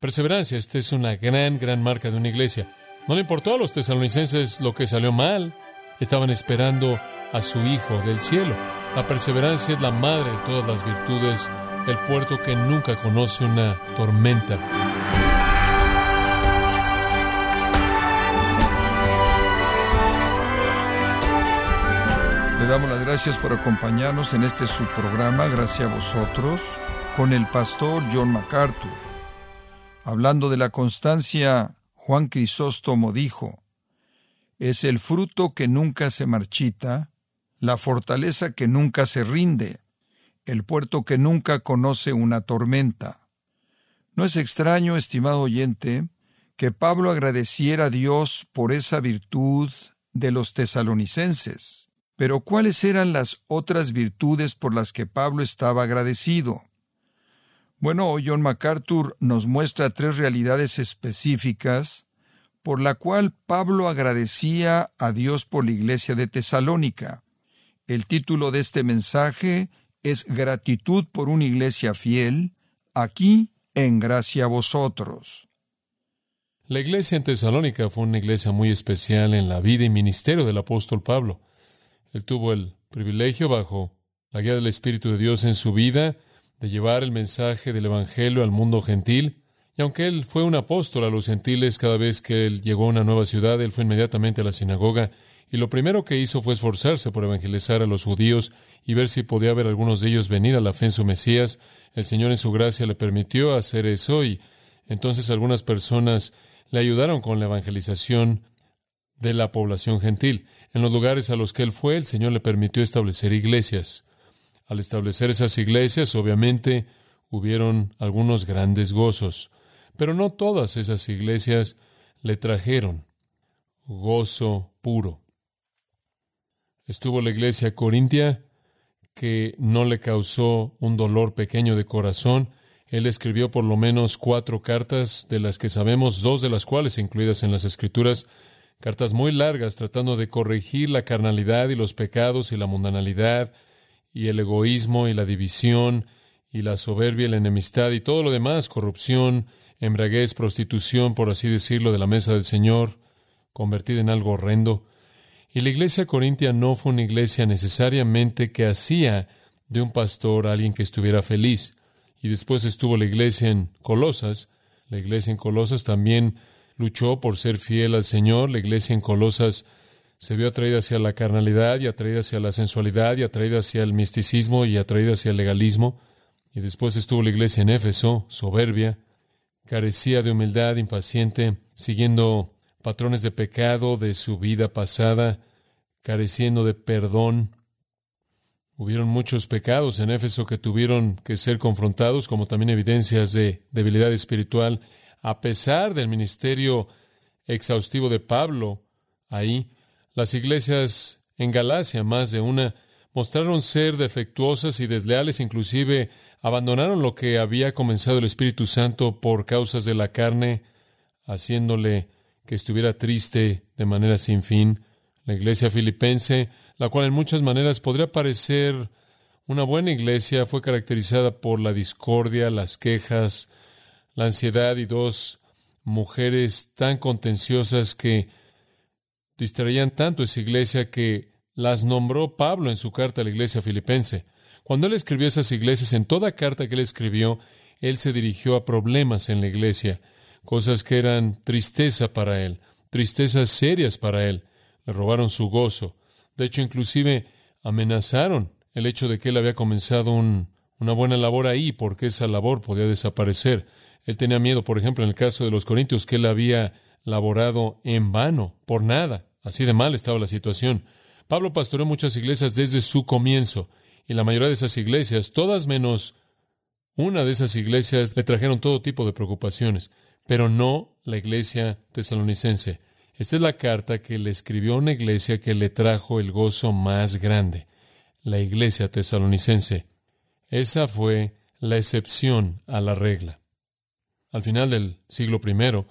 Perseverancia, esta es una gran, gran marca de una iglesia. No le importó a los tesalonicenses lo que salió mal. Estaban esperando a su Hijo del cielo. La perseverancia es la madre de todas las virtudes, el puerto que nunca conoce una tormenta. Le damos las gracias por acompañarnos en este subprograma, gracias a vosotros, con el pastor John MacArthur. Hablando de la constancia, Juan Crisóstomo dijo, es el fruto que nunca se marchita, la fortaleza que nunca se rinde, el puerto que nunca conoce una tormenta. No es extraño, estimado oyente, que Pablo agradeciera a Dios por esa virtud de los tesalonicenses. Pero ¿cuáles eran las otras virtudes por las que Pablo estaba agradecido? Bueno, John MacArthur nos muestra tres realidades específicas por la cual Pablo agradecía a Dios por la iglesia de Tesalónica. El título de este mensaje es Gratitud por una iglesia fiel, aquí en gracia a vosotros. La iglesia en Tesalónica fue una iglesia muy especial en la vida y ministerio del apóstol Pablo. Él tuvo el privilegio, bajo la guía del Espíritu de Dios en su vida, de llevar el mensaje del Evangelio al mundo gentil. Y aunque él fue un apóstol a los gentiles, cada vez que él llegó a una nueva ciudad, él fue inmediatamente a la sinagoga y lo primero que hizo fue esforzarse por evangelizar a los judíos y ver si podía ver algunos de ellos venir a la fe en su Mesías. El Señor en su gracia le permitió hacer eso y entonces algunas personas le ayudaron con la evangelización de la población gentil. En los lugares a los que él fue, el Señor le permitió establecer iglesias. Al establecer esas iglesias, obviamente, hubieron algunos grandes gozos, pero no todas esas iglesias le trajeron gozo puro. Estuvo la iglesia corintia, que no le causó un dolor pequeño de corazón. Él escribió por lo menos cuatro cartas, de las que sabemos dos de las cuales incluidas en las Escrituras, cartas muy largas tratando de corregir la carnalidad y los pecados y la mundanalidad y el egoísmo y la división y la soberbia y la enemistad y todo lo demás, corrupción, embraguez, prostitución, por así decirlo, de la mesa del Señor, convertida en algo horrendo. Y la iglesia corintia no fue una iglesia necesariamente que hacía de un pastor alguien que estuviera feliz. Y después estuvo la iglesia en Colosas. La iglesia en Colosas también luchó por ser fiel al Señor. La iglesia en Colosas se vio atraída hacia la carnalidad y atraída hacia la sensualidad y atraída hacia el misticismo y atraída hacia el legalismo. Y después estuvo la iglesia en Éfeso, soberbia, carecía de humildad, impaciente, siguiendo patrones de pecado de su vida pasada, careciendo de perdón. Hubieron muchos pecados en Éfeso que tuvieron que ser confrontados, como también evidencias de debilidad espiritual a pesar del ministerio exhaustivo de Pablo ahí, las iglesias en Galacia, más de una, mostraron ser defectuosas y desleales, inclusive abandonaron lo que había comenzado el Espíritu Santo por causas de la carne, haciéndole que estuviera triste de manera sin fin. La iglesia filipense, la cual en muchas maneras podría parecer una buena iglesia, fue caracterizada por la discordia, las quejas, la ansiedad y dos mujeres tan contenciosas que distraían tanto esa iglesia que las nombró Pablo en su carta a la iglesia filipense. Cuando él escribió esas iglesias, en toda carta que él escribió, él se dirigió a problemas en la iglesia, cosas que eran tristeza para él, tristezas serias para él. Le robaron su gozo. De hecho, inclusive amenazaron el hecho de que él había comenzado una buena labor ahí, porque esa labor podía desaparecer. Él tenía miedo, por ejemplo, en el caso de los Corintios, que él había laborado en vano, por nada. Así de mal estaba la situación. Pablo pastoreó muchas iglesias desde su comienzo, y la mayoría de esas iglesias, todas menos una de esas iglesias, le trajeron todo tipo de preocupaciones, pero no la iglesia tesalonicense. Esta es la carta que le escribió una iglesia que le trajo el gozo más grande, la iglesia tesalonicense. Esa fue la excepción a la regla al final del siglo I,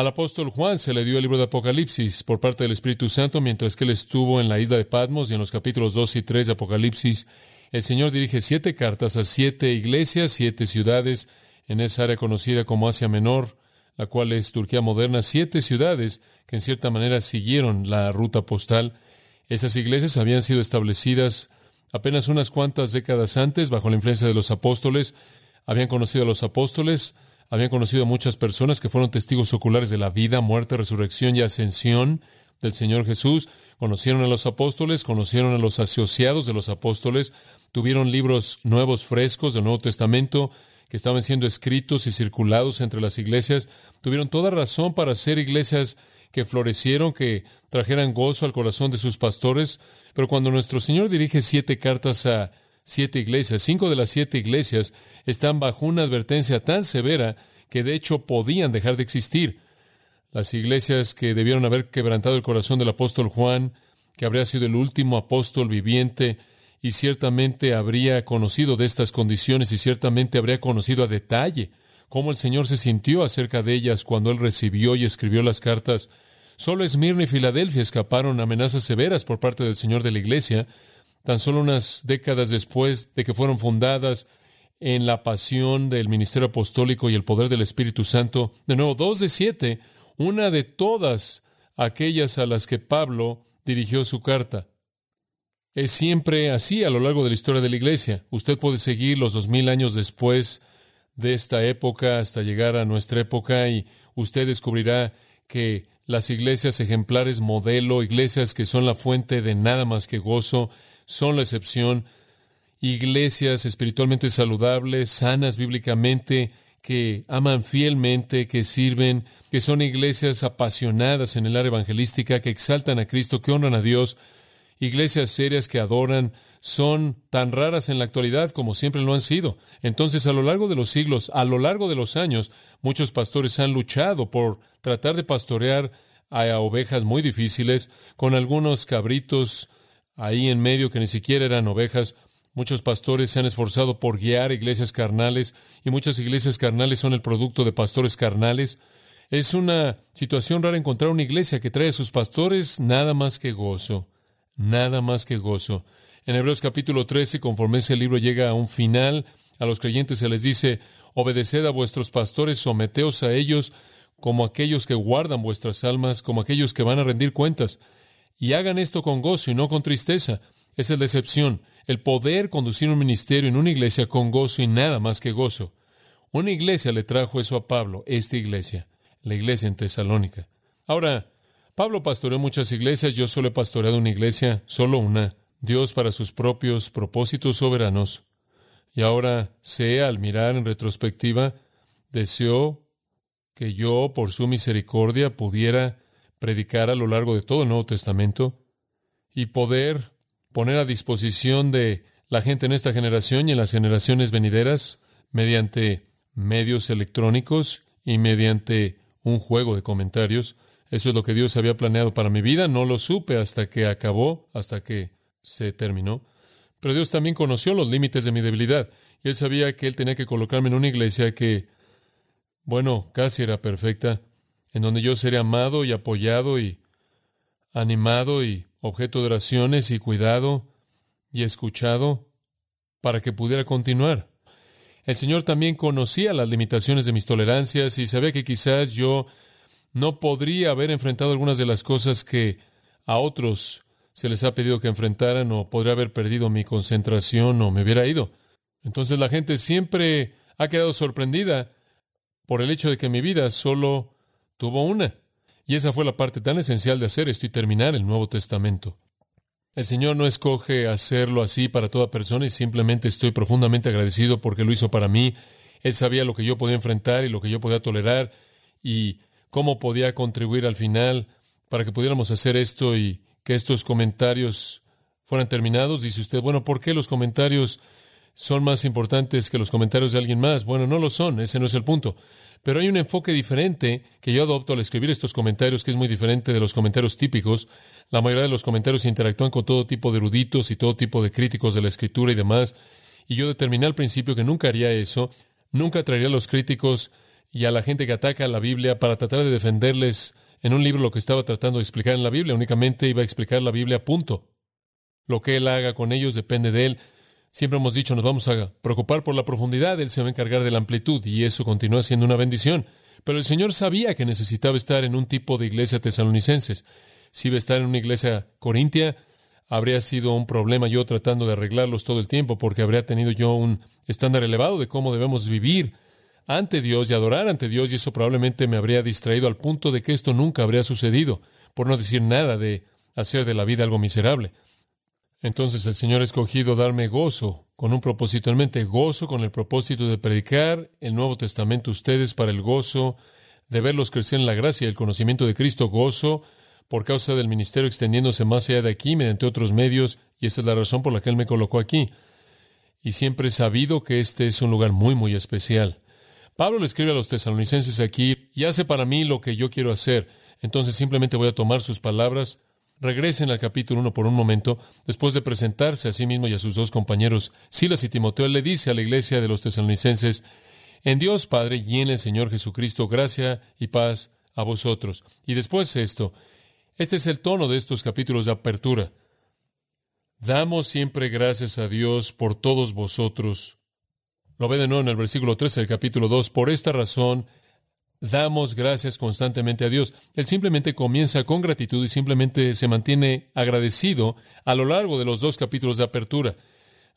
al apóstol Juan se le dio el libro de Apocalipsis por parte del Espíritu Santo mientras que él estuvo en la isla de Patmos y en los capítulos 2 y 3 de Apocalipsis. El Señor dirige siete cartas a siete iglesias, siete ciudades en esa área conocida como Asia Menor, la cual es Turquía moderna, siete ciudades que en cierta manera siguieron la ruta postal. Esas iglesias habían sido establecidas apenas unas cuantas décadas antes bajo la influencia de los apóstoles, habían conocido a los apóstoles, habían conocido a muchas personas que fueron testigos oculares de la vida, muerte, resurrección y ascensión del Señor Jesús, conocieron a los apóstoles, conocieron a los asociados de los apóstoles, tuvieron libros nuevos, frescos del Nuevo Testamento, que estaban siendo escritos y circulados entre las iglesias, tuvieron toda razón para ser iglesias que florecieron, que trajeran gozo al corazón de sus pastores, pero cuando nuestro Señor dirige siete cartas a siete iglesias, cinco de las siete iglesias están bajo una advertencia tan severa que de hecho podían dejar de existir. Las iglesias que debieron haber quebrantado el corazón del apóstol Juan, que habría sido el último apóstol viviente, y ciertamente habría conocido de estas condiciones y ciertamente habría conocido a detalle cómo el Señor se sintió acerca de ellas cuando Él recibió y escribió las cartas. Solo Esmirna y Filadelfia escaparon amenazas severas por parte del Señor de la Iglesia, tan solo unas décadas después de que fueron fundadas en la pasión del ministerio apostólico y el poder del Espíritu Santo. De nuevo, dos de siete, una de todas aquellas a las que Pablo dirigió su carta. Es siempre así a lo largo de la historia de la Iglesia. Usted puede seguir los dos mil años después de esta época hasta llegar a nuestra época y usted descubrirá que las iglesias ejemplares modelo, iglesias que son la fuente de nada más que gozo, son la excepción, iglesias espiritualmente saludables, sanas bíblicamente, que aman fielmente, que sirven, que son iglesias apasionadas en el área evangelística, que exaltan a Cristo, que honran a Dios, iglesias serias que adoran, son tan raras en la actualidad como siempre lo han sido. Entonces, a lo largo de los siglos, a lo largo de los años, muchos pastores han luchado por tratar de pastorear a ovejas muy difíciles, con algunos cabritos ahí en medio que ni siquiera eran ovejas. Muchos pastores se han esforzado por guiar iglesias carnales y muchas iglesias carnales son el producto de pastores carnales. Es una situación rara encontrar una iglesia que trae a sus pastores nada más que gozo nada más que gozo. En Hebreos capítulo 13, conforme ese libro llega a un final, a los creyentes se les dice, obedeced a vuestros pastores, someteos a ellos como aquellos que guardan vuestras almas, como aquellos que van a rendir cuentas, y hagan esto con gozo y no con tristeza. Esa es la excepción, el poder conducir un ministerio en una iglesia con gozo y nada más que gozo. Una iglesia le trajo eso a Pablo, esta iglesia, la iglesia en Tesalónica. Ahora, Pablo pastoreó muchas iglesias, yo solo he pastoreado una iglesia, solo una, Dios para sus propios propósitos soberanos. Y ahora sé, al mirar en retrospectiva, deseó que yo, por su misericordia, pudiera predicar a lo largo de todo el Nuevo Testamento y poder poner a disposición de la gente en esta generación y en las generaciones venideras, mediante medios electrónicos y mediante un juego de comentarios, eso es lo que Dios había planeado para mi vida. No lo supe hasta que acabó, hasta que se terminó. Pero Dios también conoció los límites de mi debilidad. Y Él sabía que Él tenía que colocarme en una iglesia que, bueno, casi era perfecta, en donde yo sería amado y apoyado y animado y objeto de oraciones y cuidado y escuchado para que pudiera continuar. El Señor también conocía las limitaciones de mis tolerancias y sabía que quizás yo no podría haber enfrentado algunas de las cosas que a otros se les ha pedido que enfrentaran o podría haber perdido mi concentración o me hubiera ido. Entonces la gente siempre ha quedado sorprendida por el hecho de que mi vida solo tuvo una. Y esa fue la parte tan esencial de hacer esto y terminar el Nuevo Testamento. El Señor no escoge hacerlo así para toda persona y simplemente estoy profundamente agradecido porque lo hizo para mí. Él sabía lo que yo podía enfrentar y lo que yo podía tolerar y cómo podía contribuir al final para que pudiéramos hacer esto y que estos comentarios fueran terminados. Dice usted, bueno, ¿por qué los comentarios son más importantes que los comentarios de alguien más? Bueno, no lo son, ese no es el punto. Pero hay un enfoque diferente que yo adopto al escribir estos comentarios, que es muy diferente de los comentarios típicos. La mayoría de los comentarios interactúan con todo tipo de eruditos y todo tipo de críticos de la escritura y demás. Y yo determiné al principio que nunca haría eso. Nunca traería a los críticos y a la gente que ataca a la Biblia para tratar de defenderles en un libro lo que estaba tratando de explicar en la Biblia. Únicamente iba a explicar la Biblia, punto. Lo que él haga con ellos depende de él. Siempre hemos dicho, nos vamos a preocupar por la profundidad, Él se va a encargar de la amplitud y eso continúa siendo una bendición. Pero el Señor sabía que necesitaba estar en un tipo de iglesia tesalonicenses. Si iba a estar en una iglesia corintia, habría sido un problema yo tratando de arreglarlos todo el tiempo, porque habría tenido yo un estándar elevado de cómo debemos vivir ante Dios y adorar ante Dios, y eso probablemente me habría distraído al punto de que esto nunca habría sucedido, por no decir nada de hacer de la vida algo miserable. Entonces el Señor ha escogido darme gozo, con un propósito en mente, gozo con el propósito de predicar el Nuevo Testamento a ustedes para el gozo de verlos crecer en la gracia y el conocimiento de Cristo, gozo por causa del ministerio extendiéndose más allá de aquí mediante otros medios, y esa es la razón por la que Él me colocó aquí. Y siempre he sabido que este es un lugar muy, muy especial. Pablo le escribe a los tesalonicenses aquí, y hace para mí lo que yo quiero hacer. Entonces simplemente voy a tomar sus palabras. Regresen al capítulo 1 por un momento. Después de presentarse a sí mismo y a sus dos compañeros, Silas y Timoteo, le dice a la iglesia de los tesalonicenses, en Dios Padre y en el Señor Jesucristo, gracia y paz a vosotros. Y después esto, este es el tono de estos capítulos de apertura. Damos siempre gracias a Dios por todos vosotros. Lo ve de nuevo en el versículo 13 del capítulo 2. Por esta razón, damos gracias constantemente a Dios. Él simplemente comienza con gratitud y simplemente se mantiene agradecido a lo largo de los dos capítulos de apertura.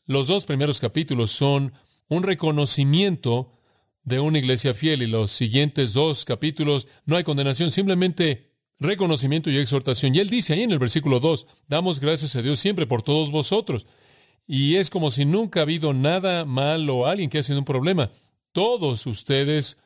Los dos primeros capítulos son un reconocimiento de una iglesia fiel y los siguientes dos capítulos no hay condenación, simplemente reconocimiento y exhortación. Y él dice ahí en el versículo 2, damos gracias a Dios siempre por todos vosotros. Y es como si nunca ha habido nada malo o alguien que ha sido un problema. Todos ustedes,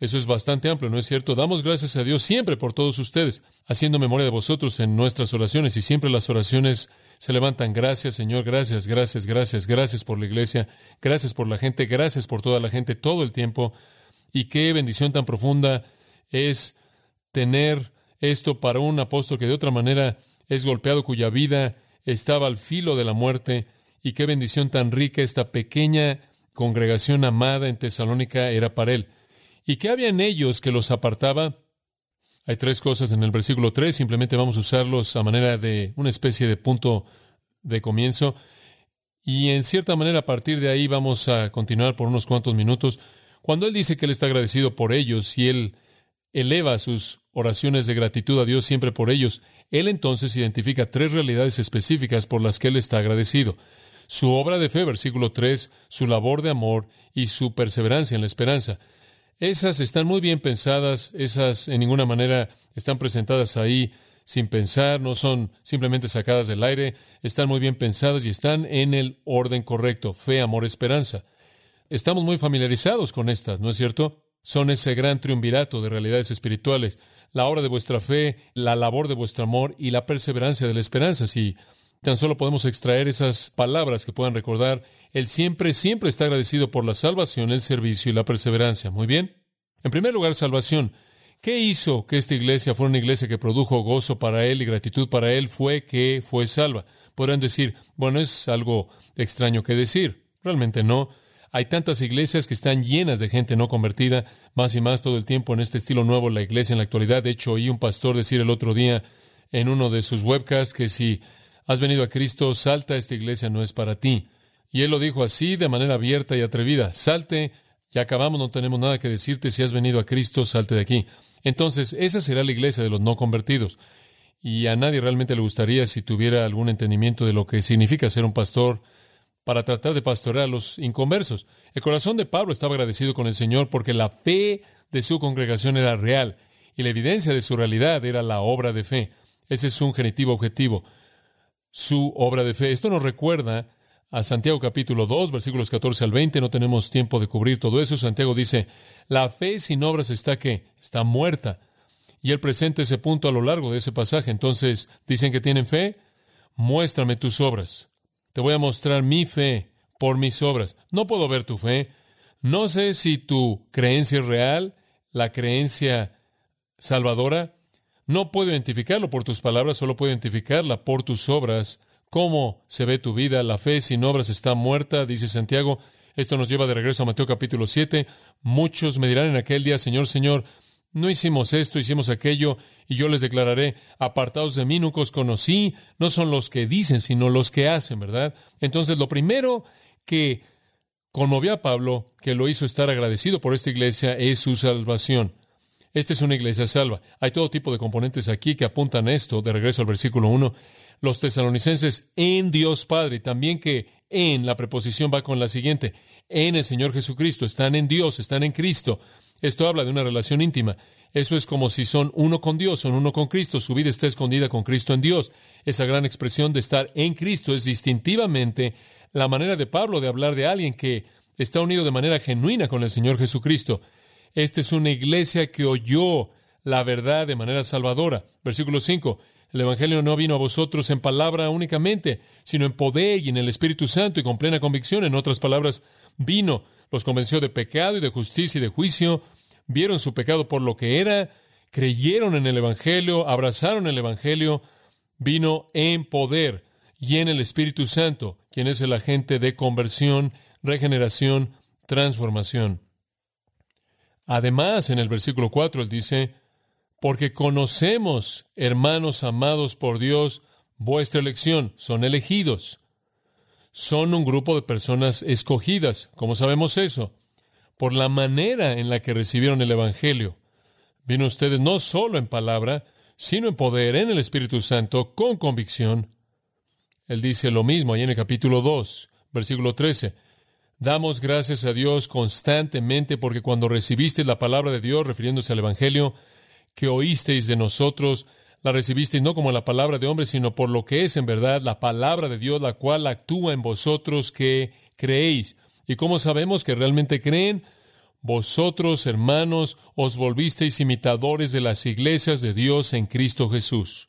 eso es bastante amplio, ¿no es cierto? Damos gracias a Dios siempre por todos ustedes, haciendo memoria de vosotros en nuestras oraciones. Y siempre las oraciones se levantan. Gracias, Señor, gracias, gracias, gracias, gracias por la iglesia, gracias por la gente, gracias por toda la gente todo el tiempo. Y qué bendición tan profunda es tener esto para un apóstol que de otra manera es golpeado, cuya vida estaba al filo de la muerte, y qué bendición tan rica esta pequeña congregación amada en Tesalónica era para él. ¿Y qué había en ellos que los apartaba? Hay tres cosas en el versículo 3, simplemente vamos a usarlos a manera de una especie de punto de comienzo. Y en cierta manera a partir de ahí vamos a continuar por unos cuantos minutos. Cuando él dice que él está agradecido por ellos y él eleva sus oraciones de gratitud a Dios siempre por ellos, él entonces identifica tres realidades específicas por las que él está agradecido. Su obra de fe, versículo 3, su labor de amor y su perseverancia en la esperanza. Esas están muy bien pensadas, esas en ninguna manera están presentadas ahí sin pensar, no son simplemente sacadas del aire, están muy bien pensadas y están en el orden correcto, fe, amor, esperanza. Estamos muy familiarizados con estas, ¿no es cierto? Son ese gran triunvirato de realidades espirituales, la obra de vuestra fe, la labor de vuestro amor y la perseverancia de la esperanza. Si tan solo podemos extraer esas palabras que puedan recordar, Él siempre, siempre está agradecido por la salvación, el servicio y la perseverancia. Muy bien. En primer lugar, salvación. ¿Qué hizo que esta iglesia fuera una iglesia que produjo gozo para Él y gratitud para Él? Fue que fue salva. Podrán decir, bueno, es algo extraño que decir. Realmente no. Hay tantas iglesias que están llenas de gente no convertida, más y más todo el tiempo en este estilo nuevo, la iglesia en la actualidad. De hecho, oí un pastor decir el otro día en uno de sus webcasts que si has venido a Cristo, salta, esta iglesia no es para ti. Y él lo dijo así, de manera abierta y atrevida. Salte, ya acabamos, no tenemos nada que decirte. Si has venido a Cristo, salte de aquí. Entonces, esa será la iglesia de los no convertidos. Y a nadie realmente le gustaría si tuviera algún entendimiento de lo que significa ser un pastor para tratar de pastorear a los inconversos. El corazón de Pablo estaba agradecido con el Señor porque la fe de su congregación era real y la evidencia de su realidad era la obra de fe. Ese es un genitivo objetivo. Su obra de fe. Esto nos recuerda a Santiago capítulo 2, versículos 14 al 20. No tenemos tiempo de cubrir todo eso. Santiago dice, la fe sin obras está que está muerta. Y él presenta ese punto a lo largo de ese pasaje. Entonces, dicen que tienen fe. Muéstrame tus obras. Te voy a mostrar mi fe por mis obras. No puedo ver tu fe. No sé si tu creencia es real, la creencia salvadora. No puedo identificarlo por tus palabras, solo puedo identificarla por tus obras. ¿Cómo se ve tu vida? La fe sin obras está muerta, dice Santiago. Esto nos lleva de regreso a Mateo capítulo 7. Muchos me dirán en aquel día, Señor, Señor, No hicimos esto, hicimos aquello, y yo les declararé, apartados de mí, nunca os conocí, no son los que dicen, sino los que hacen, ¿verdad? Entonces, lo primero que conmovió a Pablo, que lo hizo estar agradecido por esta iglesia, es su salvación. Esta es una iglesia salva. Hay todo tipo de componentes aquí que apuntan a esto, de regreso al versículo 1. Los tesalonicenses en Dios Padre, también que en la preposición va con la siguiente, en el Señor Jesucristo, están en Dios, están en Cristo. Esto habla de una relación íntima. Eso es como si son uno con Dios, son uno con Cristo, su vida está escondida con Cristo en Dios. Esa gran expresión de estar en Cristo es distintivamente la manera de Pablo de hablar de alguien que está unido de manera genuina con el Señor Jesucristo. Esta es una iglesia que oyó la verdad de manera salvadora. Versículo 5. El Evangelio no vino a vosotros en palabra únicamente, sino en poder y en el Espíritu Santo y con plena convicción. En otras palabras, vino, los convenció de pecado y de justicia y de juicio, vieron su pecado por lo que era, creyeron en el Evangelio, abrazaron el Evangelio, vino en poder y en el Espíritu Santo, quien es el agente de conversión, regeneración, transformación. Además, en el versículo 4 él dice, porque conocemos, hermanos amados por Dios, vuestra elección, son elegidos. Son un grupo de personas escogidas. ¿Cómo sabemos eso? Por la manera en la que recibieron el Evangelio. Vino ustedes no solo en palabra, sino en poder, en el Espíritu Santo, con convicción. Él dice lo mismo ahí en el capítulo 2, versículo 13. Damos gracias a Dios constantemente porque cuando recibisteis la palabra de Dios, refiriéndose al Evangelio, que oísteis de nosotros, la recibisteis no como la palabra de hombre, sino por lo que es en verdad la palabra de Dios, la cual actúa en vosotros que creéis. ¿Y cómo sabemos que realmente creen? Vosotros, hermanos, os volvisteis imitadores de las iglesias de Dios en Cristo Jesús.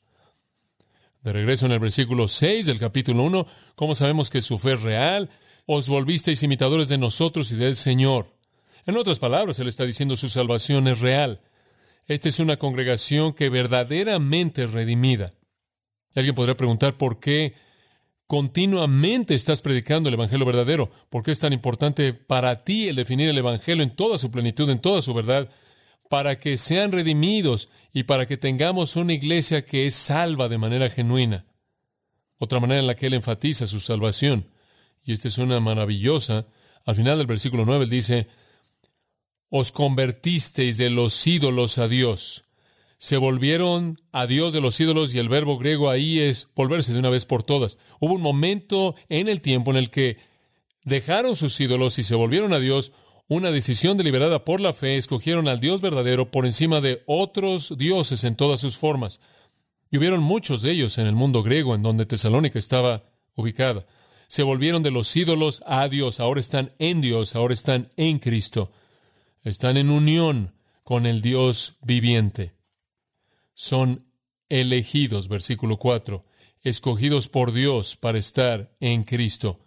De regreso en el versículo 6 del capítulo 1, ¿cómo sabemos que su fe es real? Os volvisteis imitadores de nosotros y del Señor. En otras palabras, Él está diciendo su salvación es real. Esta es una congregación que verdaderamente es redimida. Y alguien podría preguntar por qué continuamente estás predicando el Evangelio verdadero. ¿Por qué es tan importante para ti el definir el Evangelio en toda su plenitud, en toda su verdad? Para que sean redimidos y para que tengamos una iglesia que es salva de manera genuina. Otra manera en la que Él enfatiza su salvación y esta es una maravillosa, al final del versículo 9 él dice, os convertisteis de los ídolos a Dios. Se volvieron a Dios de los ídolos y el verbo griego ahí es volverse de una vez por todas. Hubo un momento en el tiempo en el que dejaron sus ídolos y se volvieron a Dios, una decisión deliberada por la fe, escogieron al Dios verdadero por encima de otros dioses en todas sus formas. Y hubieron muchos de ellos en el mundo griego en donde Tesalónica estaba ubicada se volvieron de los ídolos a Dios, ahora están en Dios, ahora están en Cristo, están en unión con el Dios viviente. Son elegidos, versículo 4, escogidos por Dios para estar en Cristo.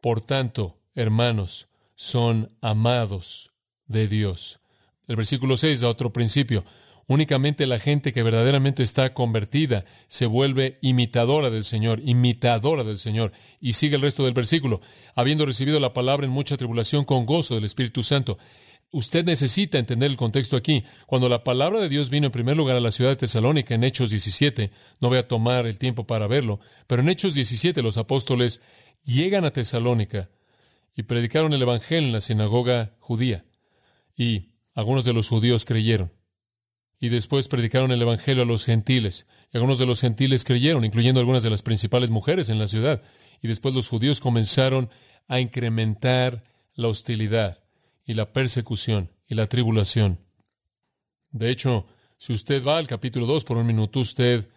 Por tanto, hermanos, son amados de Dios. El versículo 6 da otro principio. Únicamente la gente que verdaderamente está convertida se vuelve imitadora del Señor, imitadora del Señor. Y sigue el resto del versículo, habiendo recibido la palabra en mucha tribulación con gozo del Espíritu Santo. Usted necesita entender el contexto aquí. Cuando la palabra de Dios vino en primer lugar a la ciudad de Tesalónica en Hechos 17, no voy a tomar el tiempo para verlo, pero en Hechos 17 los apóstoles llegan a Tesalónica y predicaron el Evangelio en la sinagoga judía. Y algunos de los judíos creyeron y después predicaron el Evangelio a los gentiles. Y algunos de los gentiles creyeron, incluyendo algunas de las principales mujeres en la ciudad. Y después los judíos comenzaron a incrementar la hostilidad y la persecución y la tribulación. De hecho, si usted va al capítulo 2 por un minuto, usted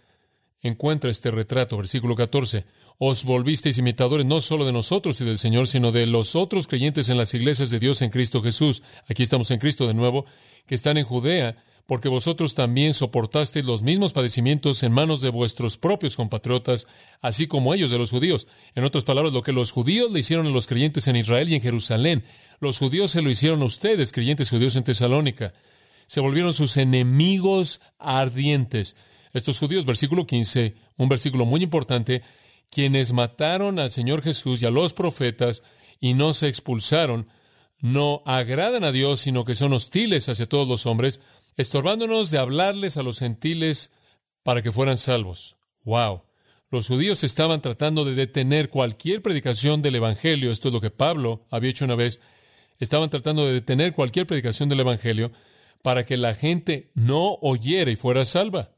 encuentra este retrato, versículo 14. Os volvisteis imitadores no solo de nosotros y del Señor, sino de los otros creyentes en las iglesias de Dios en Cristo Jesús. Aquí estamos en Cristo de nuevo, que están en Judea porque vosotros también soportasteis los mismos padecimientos en manos de vuestros propios compatriotas, así como ellos de los judíos. En otras palabras, lo que los judíos le hicieron a los creyentes en Israel y en Jerusalén, los judíos se lo hicieron a ustedes, creyentes judíos en Tesalónica. Se volvieron sus enemigos ardientes. Estos judíos, versículo 15, un versículo muy importante, quienes mataron al Señor Jesús y a los profetas y no se expulsaron, no agradan a Dios, sino que son hostiles hacia todos los hombres, estorbándonos de hablarles a los gentiles para que fueran salvos. ¡Wow! Los judíos estaban tratando de detener cualquier predicación del Evangelio. Esto es lo que Pablo había hecho una vez. Estaban tratando de detener cualquier predicación del Evangelio para que la gente no oyera y fuera salva.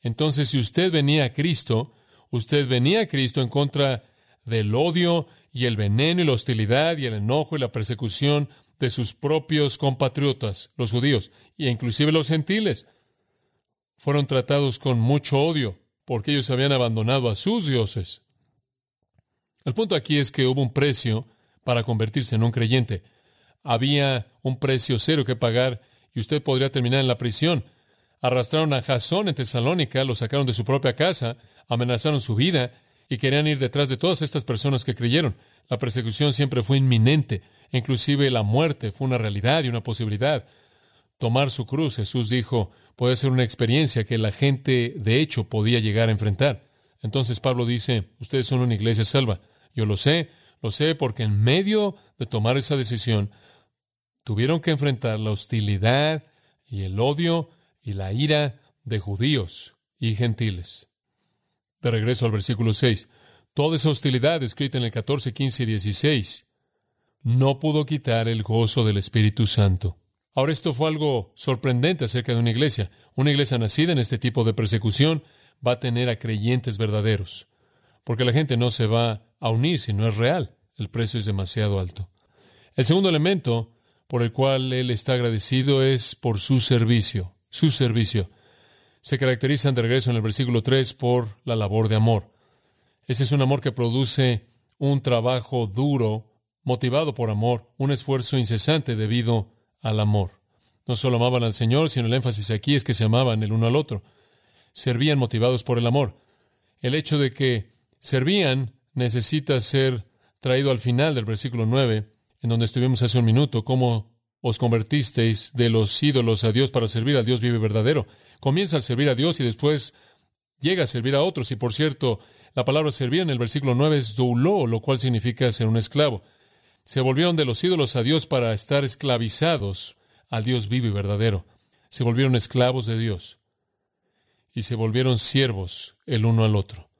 Entonces, si usted venía a Cristo, usted venía a Cristo en contra del odio y el veneno y la hostilidad y el enojo y la persecución de sus propios compatriotas, los judíos, e inclusive los gentiles. Fueron tratados con mucho odio porque ellos habían abandonado a sus dioses. El punto aquí es que hubo un precio para convertirse en un creyente. Había un precio cero que pagar y usted podría terminar en la prisión. Arrastraron a Jasón en Tesalónica, lo sacaron de su propia casa, amenazaron su vida y querían ir detrás de todas estas personas que creyeron. La persecución siempre fue inminente, inclusive la muerte fue una realidad y una posibilidad. Tomar su cruz, Jesús dijo, puede ser una experiencia que la gente de hecho podía llegar a enfrentar. Entonces Pablo dice, ustedes son una iglesia salva. Yo lo sé, lo sé porque en medio de tomar esa decisión tuvieron que enfrentar la hostilidad y el odio y la ira de judíos y gentiles. De regreso al versículo 6. Toda esa hostilidad escrita en el 14, 15 y 16 no pudo quitar el gozo del Espíritu Santo. Ahora esto fue algo sorprendente acerca de una iglesia. Una iglesia nacida en este tipo de persecución va a tener a creyentes verdaderos, porque la gente no se va a unir si no es real. El precio es demasiado alto. El segundo elemento por el cual él está agradecido es por su servicio, su servicio. Se caracterizan de regreso en el versículo 3 por la labor de amor. Ese es un amor que produce un trabajo duro, motivado por amor, un esfuerzo incesante debido al amor. No solo amaban al Señor, sino el énfasis aquí es que se amaban el uno al otro. Servían motivados por el amor. El hecho de que servían necesita ser traído al final del versículo 9 en donde estuvimos hace un minuto, cómo os convertisteis de los ídolos a Dios para servir al Dios vive verdadero. Comienza a servir a Dios y después llega a servir a otros. Y por cierto, la palabra servir en el versículo 9 es douló, lo cual significa ser un esclavo. Se volvieron de los ídolos a Dios para estar esclavizados al Dios vivo y verdadero. Se volvieron esclavos de Dios y se volvieron siervos el uno al otro.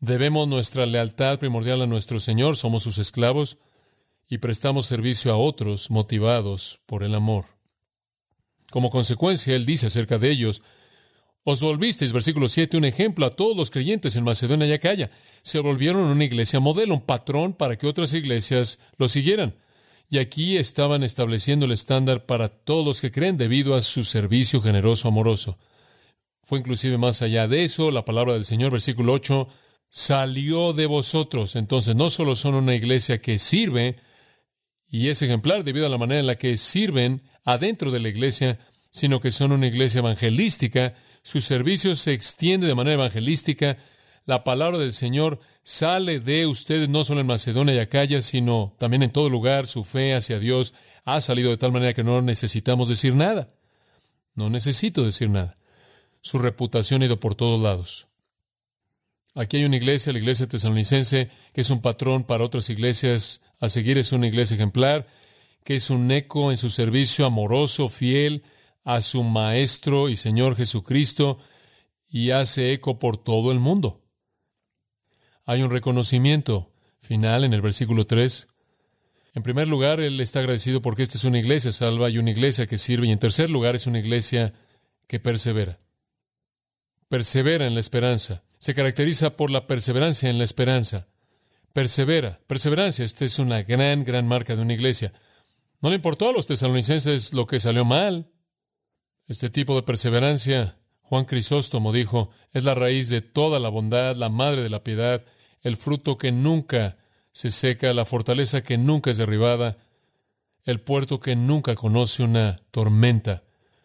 Debemos nuestra lealtad primordial a nuestro Señor, somos sus esclavos y prestamos servicio a otros motivados por el amor. Como consecuencia, él dice acerca de ellos, os volvisteis, versículo 7, un ejemplo a todos los creyentes en Macedonia y Acaya. Se volvieron una iglesia modelo, un patrón para que otras iglesias lo siguieran. Y aquí estaban estableciendo el estándar para todos los que creen debido a su servicio generoso, amoroso. Fue inclusive más allá de eso, la palabra del Señor, versículo 8, salió de vosotros. Entonces no solo son una iglesia que sirve, y es ejemplar debido a la manera en la que sirven adentro de la iglesia, sino que son una iglesia evangelística, su servicio se extiende de manera evangelística, la palabra del Señor sale de ustedes no solo en Macedonia y Acaya, sino también en todo lugar, su fe hacia Dios ha salido de tal manera que no necesitamos decir nada. No necesito decir nada. Su reputación ha ido por todos lados. Aquí hay una iglesia, la iglesia tesalonicense, que es un patrón para otras iglesias a seguir. Es una iglesia ejemplar, que es un eco en su servicio amoroso, fiel a su Maestro y Señor Jesucristo, y hace eco por todo el mundo. Hay un reconocimiento final en el versículo 3. En primer lugar, él está agradecido porque esta es una iglesia salva y una iglesia que sirve. Y en tercer lugar, es una iglesia que persevera. Persevera en la esperanza se caracteriza por la perseverancia en la esperanza. Persevera, perseverancia. Esta es una gran, gran marca de una iglesia. No le importó a los tesalonicenses lo que salió mal. Este tipo de perseverancia, Juan Crisóstomo dijo, es la raíz de toda la bondad, la madre de la piedad, el fruto que nunca se seca, la fortaleza que nunca es derribada, el puerto que nunca conoce una tormenta.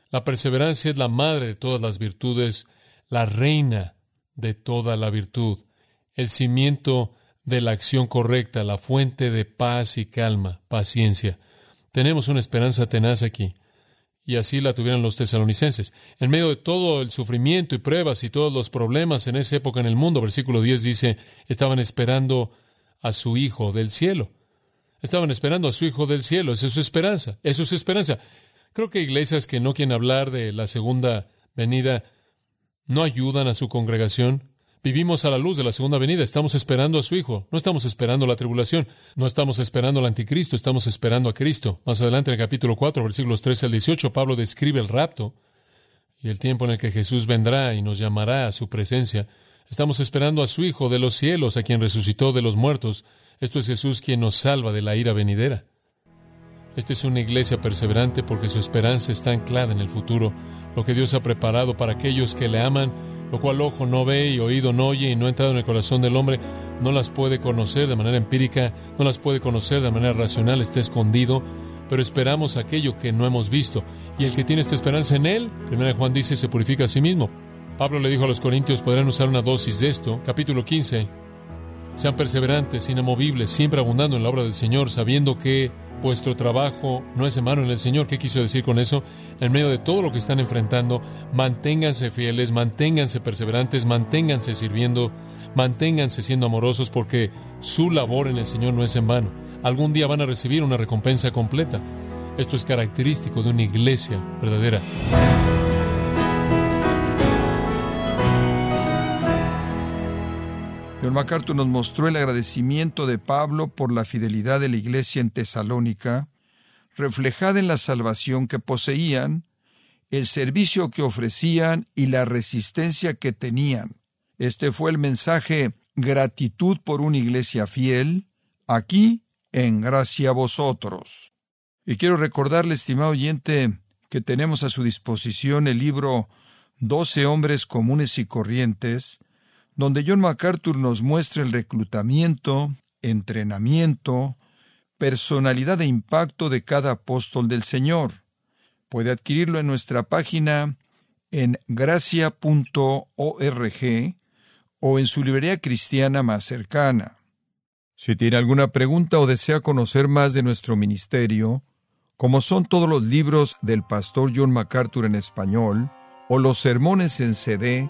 La perseverancia es la madre de todas las virtudes, la reina de toda la virtud, el cimiento de la acción correcta, la fuente de paz y calma, paciencia. Tenemos una esperanza tenaz aquí. Y así la tuvieron los tesalonicenses. En medio de todo el sufrimiento y pruebas y todos los problemas en esa época en el mundo, versículo 10 dice, estaban esperando a su Hijo del cielo. Estaban esperando a su Hijo del cielo. Esa es su esperanza. Esa es su esperanza. Creo que iglesias que no quieren hablar de la segunda venida no ayudan a su congregación. Vivimos a la luz de la segunda venida, estamos esperando a su Hijo, no estamos esperando la tribulación, no estamos esperando al anticristo, estamos esperando a Cristo. Más adelante en el capítulo 4, versículos 13 al 18, Pablo describe el rapto y el tiempo en el que Jesús vendrá y nos llamará a su presencia. Estamos esperando a su Hijo de los cielos, a quien resucitó de los muertos. Esto es Jesús quien nos salva de la ira venidera. Esta es una iglesia perseverante porque su esperanza está anclada en el futuro, lo que Dios ha preparado para aquellos que le aman, lo cual ojo no ve y oído no oye y no ha entrado en el corazón del hombre, no las puede conocer de manera empírica, no las puede conocer de manera racional, está escondido, pero esperamos aquello que no hemos visto. Y el que tiene esta esperanza en Él, primera Juan dice, se purifica a sí mismo. Pablo le dijo a los corintios, podrán usar una dosis de esto, capítulo 15. Sean perseverantes, inamovibles, siempre abundando en la obra del Señor, sabiendo que Vuestro trabajo no es en mano en el Señor. ¿Qué quiso decir con eso? En medio de todo lo que están enfrentando, manténganse fieles, manténganse perseverantes, manténganse sirviendo, manténganse siendo amorosos porque su labor en el Señor no es en vano. Algún día van a recibir una recompensa completa. Esto es característico de una iglesia verdadera. John nos mostró el agradecimiento de Pablo por la fidelidad de la iglesia en Tesalónica, reflejada en la salvación que poseían, el servicio que ofrecían y la resistencia que tenían. Este fue el mensaje gratitud por una iglesia fiel, aquí en gracia a vosotros. Y quiero recordarle, estimado oyente, que tenemos a su disposición el libro Doce hombres comunes y corrientes, donde John MacArthur nos muestra el reclutamiento, entrenamiento, personalidad e impacto de cada apóstol del Señor. Puede adquirirlo en nuestra página en gracia.org o en su librería cristiana más cercana. Si tiene alguna pregunta o desea conocer más de nuestro ministerio, como son todos los libros del pastor John MacArthur en español o los sermones en CD,